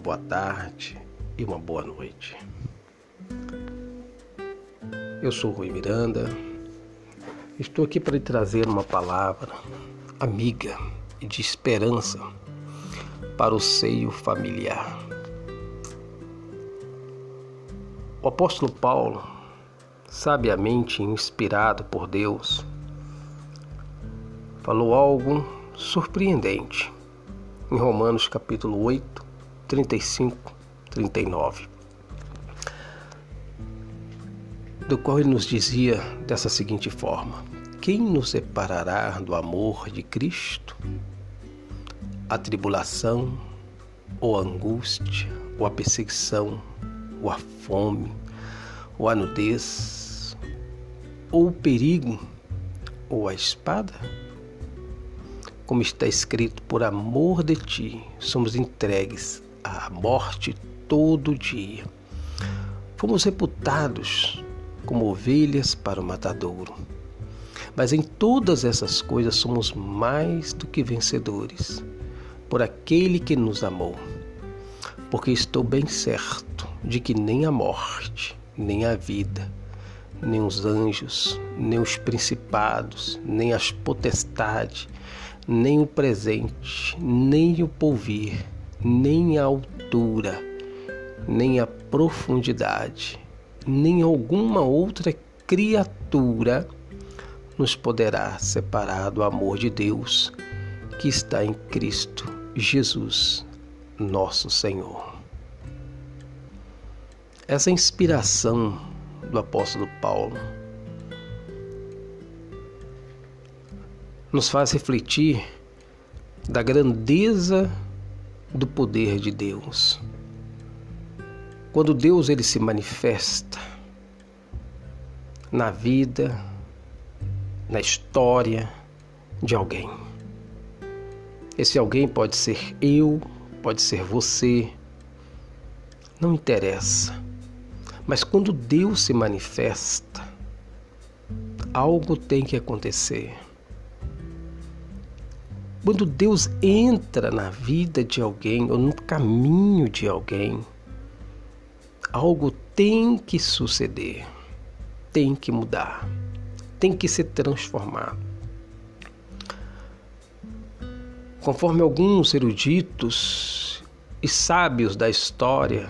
boa tarde e uma boa noite. Eu sou Rui Miranda, estou aqui para lhe trazer uma palavra amiga e de esperança para o seio familiar. O apóstolo Paulo, sabiamente inspirado por Deus, falou algo surpreendente em Romanos capítulo 8, 35, 39. Do qual ele nos dizia dessa seguinte forma: Quem nos separará do amor de Cristo? A tribulação, ou a angústia, ou a perseguição, ou a fome, ou a nudez, ou o perigo, ou a espada? como está escrito, por amor de ti, somos entregues à morte todo dia. Fomos reputados como ovelhas para o matadouro. Mas em todas essas coisas somos mais do que vencedores, por aquele que nos amou. Porque estou bem certo de que nem a morte, nem a vida, nem os anjos, nem os principados, nem as potestades, nem o presente, nem o porvir, nem a altura, nem a profundidade, nem alguma outra criatura nos poderá separar do amor de Deus que está em Cristo Jesus, nosso Senhor. Essa inspiração do apóstolo Paulo nos faz refletir da grandeza do poder de Deus. Quando Deus ele se manifesta na vida, na história de alguém. Esse alguém pode ser eu, pode ser você, não interessa. Mas quando Deus se manifesta, algo tem que acontecer. Quando Deus entra na vida de alguém ou no caminho de alguém, algo tem que suceder, tem que mudar, tem que ser transformado. Conforme alguns eruditos e sábios da história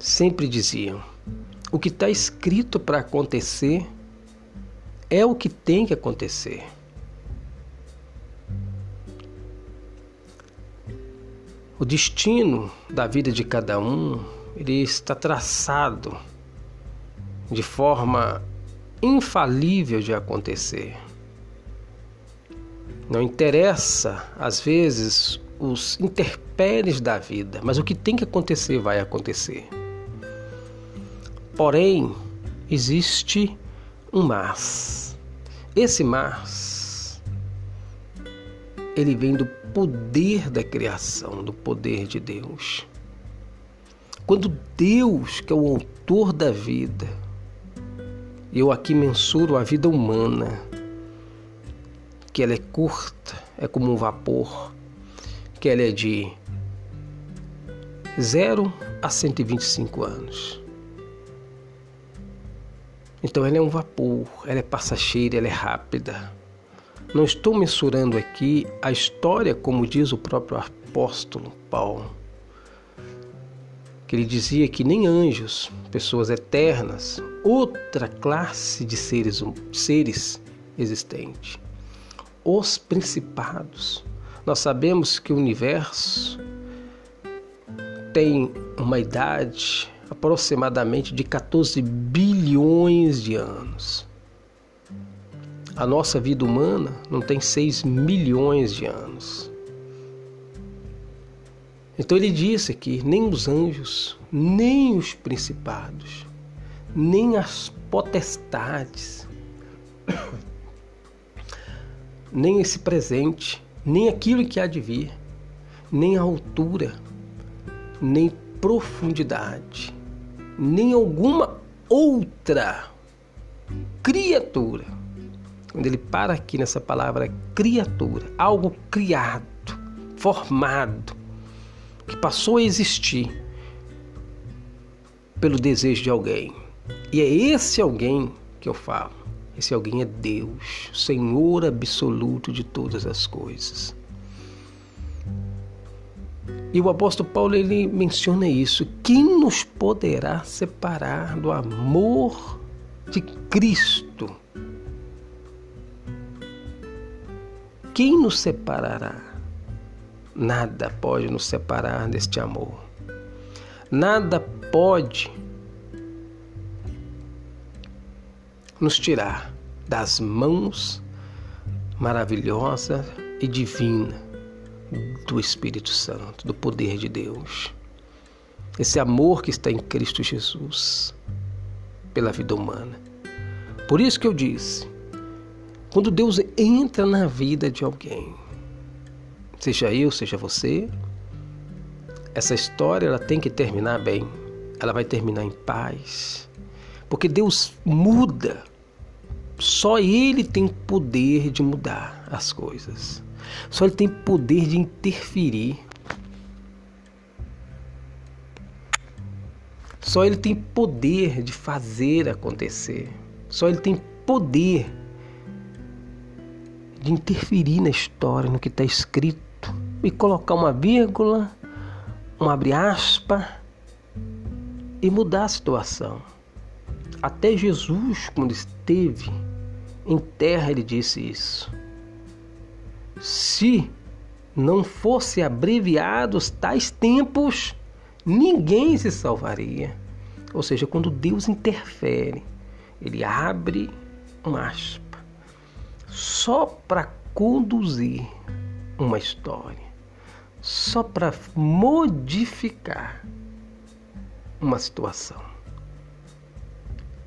sempre diziam, o que está escrito para acontecer é o que tem que acontecer. O destino da vida de cada um ele está traçado de forma infalível de acontecer. Não interessa, às vezes, os interpéries da vida, mas o que tem que acontecer vai acontecer. Porém, existe um mas. Esse mas, ele vem do poder da criação, do poder de Deus. Quando Deus, que é o autor da vida, eu aqui mensuro a vida humana, que ela é curta, é como um vapor, que ela é de 0 a 125 anos. Então ela é um vapor, ela é passageira, ela é rápida. Não estou mensurando aqui a história, como diz o próprio apóstolo Paulo, que ele dizia que nem anjos, pessoas eternas, outra classe de seres, seres existentes, os principados. Nós sabemos que o universo tem uma idade aproximadamente de 14 bilhões de anos. A nossa vida humana não tem 6 milhões de anos. Então ele disse que nem os anjos, nem os principados, nem as potestades, nem esse presente, nem aquilo que há de vir, nem a altura, nem profundidade, nem alguma outra criatura quando ele para aqui nessa palavra criatura, algo criado, formado, que passou a existir pelo desejo de alguém. E é esse alguém que eu falo. Esse alguém é Deus, Senhor absoluto de todas as coisas. E o apóstolo Paulo ele menciona isso. Quem nos poderá separar do amor de Cristo? Quem nos separará? Nada pode nos separar deste amor. Nada pode nos tirar das mãos maravilhosa e divina do Espírito Santo, do poder de Deus. Esse amor que está em Cristo Jesus pela vida humana. Por isso que eu disse, quando Deus entra na vida de alguém, seja eu, seja você, essa história ela tem que terminar bem. Ela vai terminar em paz. Porque Deus muda. Só Ele tem poder de mudar as coisas. Só Ele tem poder de interferir. Só Ele tem poder de fazer acontecer. Só Ele tem poder de interferir na história, no que está escrito e colocar uma vírgula, um abre aspa e mudar a situação. Até Jesus, quando esteve em terra, ele disse isso. Se não fosse abreviados tais tempos, ninguém se salvaria. Ou seja, quando Deus interfere, ele abre um aspa só para conduzir uma história, só para modificar uma situação.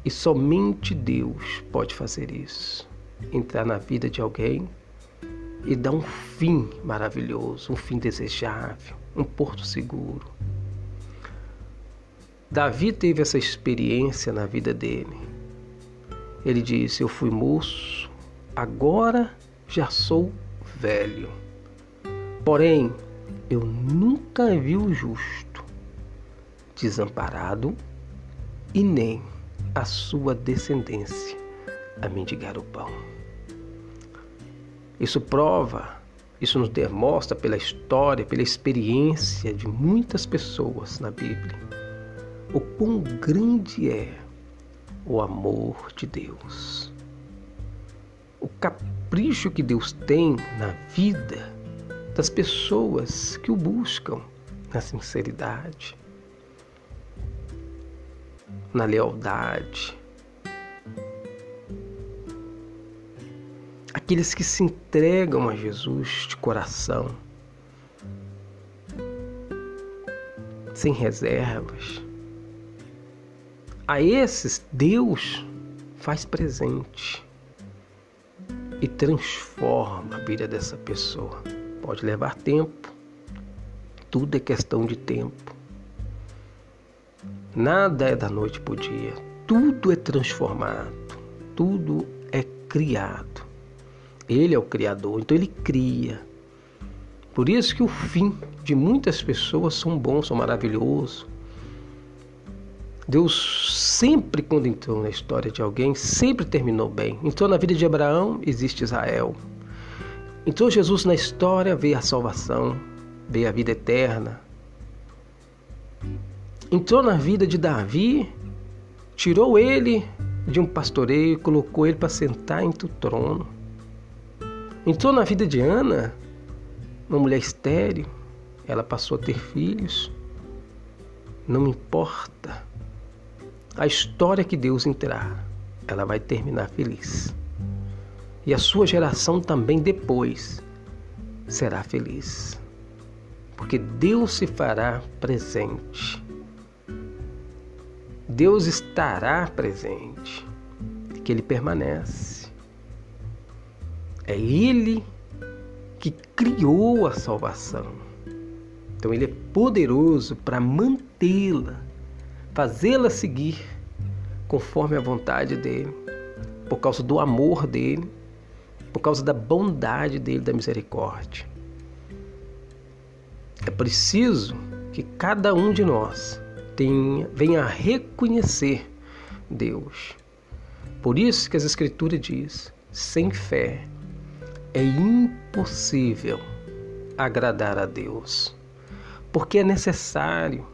E somente Deus pode fazer isso. Entrar na vida de alguém e dar um fim maravilhoso, um fim desejável, um porto seguro. Davi teve essa experiência na vida dele. Ele disse: Eu fui moço, agora já sou velho. Porém, eu nunca vi o justo desamparado e nem a sua descendência a mendigar o pão. Isso prova, isso nos demonstra pela história, pela experiência de muitas pessoas na Bíblia, o quão grande é o amor de Deus. O capricho que Deus tem na vida das pessoas que o buscam na sinceridade, na lealdade, aqueles que se entregam a Jesus de coração, sem reservas. A esses, Deus faz presente e transforma a vida dessa pessoa. Pode levar tempo, tudo é questão de tempo. Nada é da noite para o dia, tudo é transformado, tudo é criado. Ele é o Criador, então ele cria. Por isso que o fim de muitas pessoas são bons, são maravilhosos. Deus sempre, quando entrou na história de alguém, sempre terminou bem. Entrou na vida de Abraão, existe Israel. Entrou Jesus na história, veio a salvação, veio a vida eterna. Entrou na vida de Davi, tirou ele de um pastoreio e colocou ele para sentar entre o trono. Entrou na vida de Ana, uma mulher estéril, ela passou a ter filhos. Não importa a história que Deus entrar, ela vai terminar feliz. E a sua geração também depois será feliz. Porque Deus se fará presente. Deus estará presente. Que Ele permanece. É Ele que criou a salvação. Então Ele é poderoso para mantê-la, fazê-la seguir conforme a vontade dele, por causa do amor dele, por causa da bondade dele, da misericórdia. É preciso que cada um de nós tenha, venha a reconhecer Deus. Por isso que as Escrituras diz: sem fé é impossível agradar a Deus, porque é necessário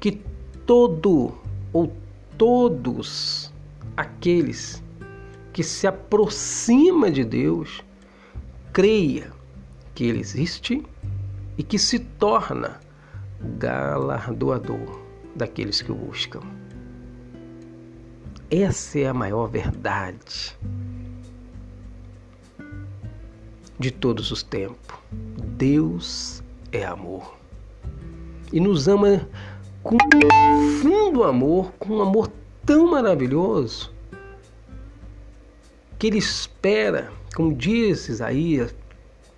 que todo ou todos aqueles que se aproxima de Deus creia que ele existe e que se torna galardoador daqueles que o buscam. Essa é a maior verdade de todos os tempos. Deus é amor e nos ama com um fundo amor, com um amor tão maravilhoso que ele espera, como diz Isaías,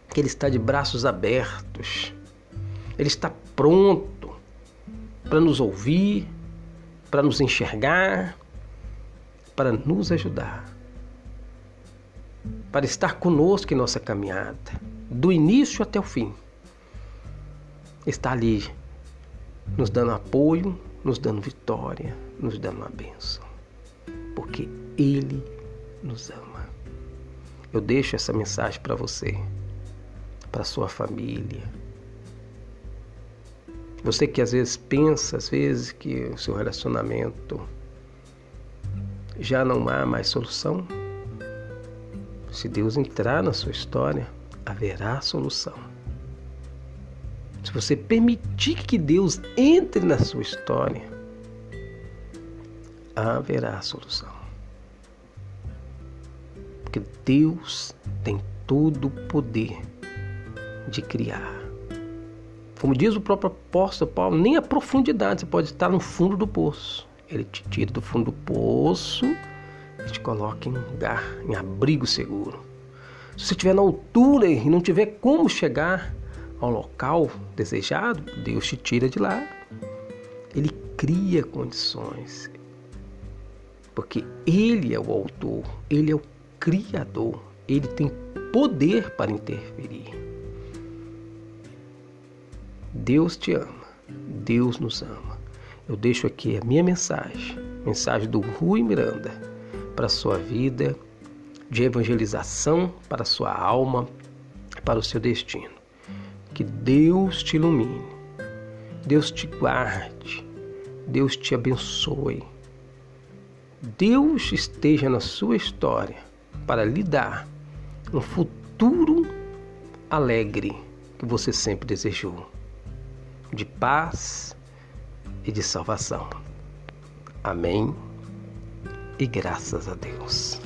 que ele está de braços abertos. Ele está pronto para nos ouvir, para nos enxergar, para nos ajudar, para estar conosco em nossa caminhada, do início até o fim. Está ali, nos dando apoio, nos dando vitória, nos dando uma bênção, porque Ele nos ama. Eu deixo essa mensagem para você para sua família. Você que às vezes pensa, às vezes, que o seu relacionamento já não há mais solução. Se Deus entrar na sua história, haverá solução. Se você permitir que Deus entre na sua história, haverá solução. Porque Deus tem todo o poder de criar. Como diz o próprio apóstolo Paulo, nem a profundidade você pode estar no fundo do poço. Ele te tira do fundo do poço e te coloca em lugar, em abrigo seguro. Se você estiver na altura e não tiver como chegar ao local desejado, Deus te tira de lá. Ele cria condições. Porque Ele é o autor, Ele é o criador, Ele tem poder para interferir. Deus te ama, Deus nos ama. Eu deixo aqui a minha mensagem, mensagem do Rui Miranda, para a sua vida, de evangelização para a sua alma, para o seu destino. Que Deus te ilumine, Deus te guarde, Deus te abençoe. Deus esteja na sua história para lhe dar um futuro alegre que você sempre desejou de paz e de salvação. Amém. E graças a Deus.